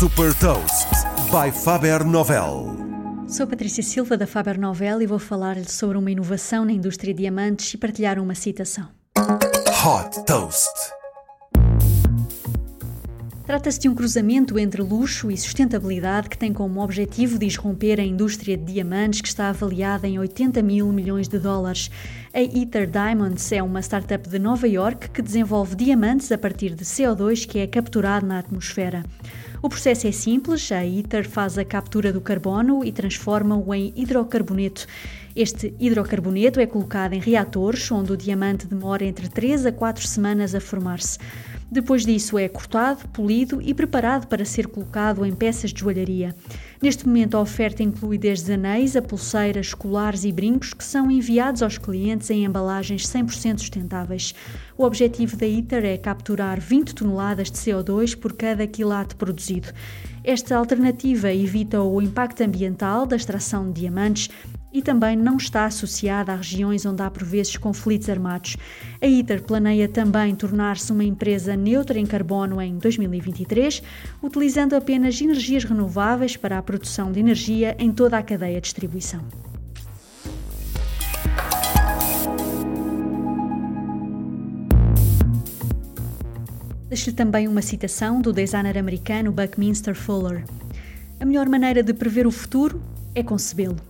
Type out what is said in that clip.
Super Toast by Faber Novel. Sou Patrícia Silva da Faber Novel e vou falar-lhe sobre uma inovação na indústria de diamantes e partilhar uma citação. Hot Toast. Trata-se de um cruzamento entre luxo e sustentabilidade que tem como objetivo disromper a indústria de diamantes que está avaliada em 80 mil milhões de dólares. A Ether Diamonds é uma startup de Nova York que desenvolve diamantes a partir de CO2 que é capturado na atmosfera. O processo é simples, a ITER faz a captura do carbono e transforma-o em hidrocarboneto. Este hidrocarboneto é colocado em reatores, onde o diamante demora entre 3 a 4 semanas a formar-se. Depois disso é cortado, polido e preparado para ser colocado em peças de joalharia. Neste momento a oferta inclui desde anéis a pulseiras, colares e brincos que são enviados aos clientes em embalagens 100% sustentáveis. O objetivo da ITER é capturar 20 toneladas de CO2 por cada quilate produzido. Esta alternativa evita o impacto ambiental da extração de diamantes e também não está associada a regiões onde há por vezes conflitos armados. A ITER planeia também tornar-se uma empresa neutra em carbono em 2023, utilizando apenas energias renováveis para a produção de energia em toda a cadeia de distribuição. Deixo-lhe também uma citação do designer americano Buckminster Fuller. A melhor maneira de prever o futuro é concebê-lo.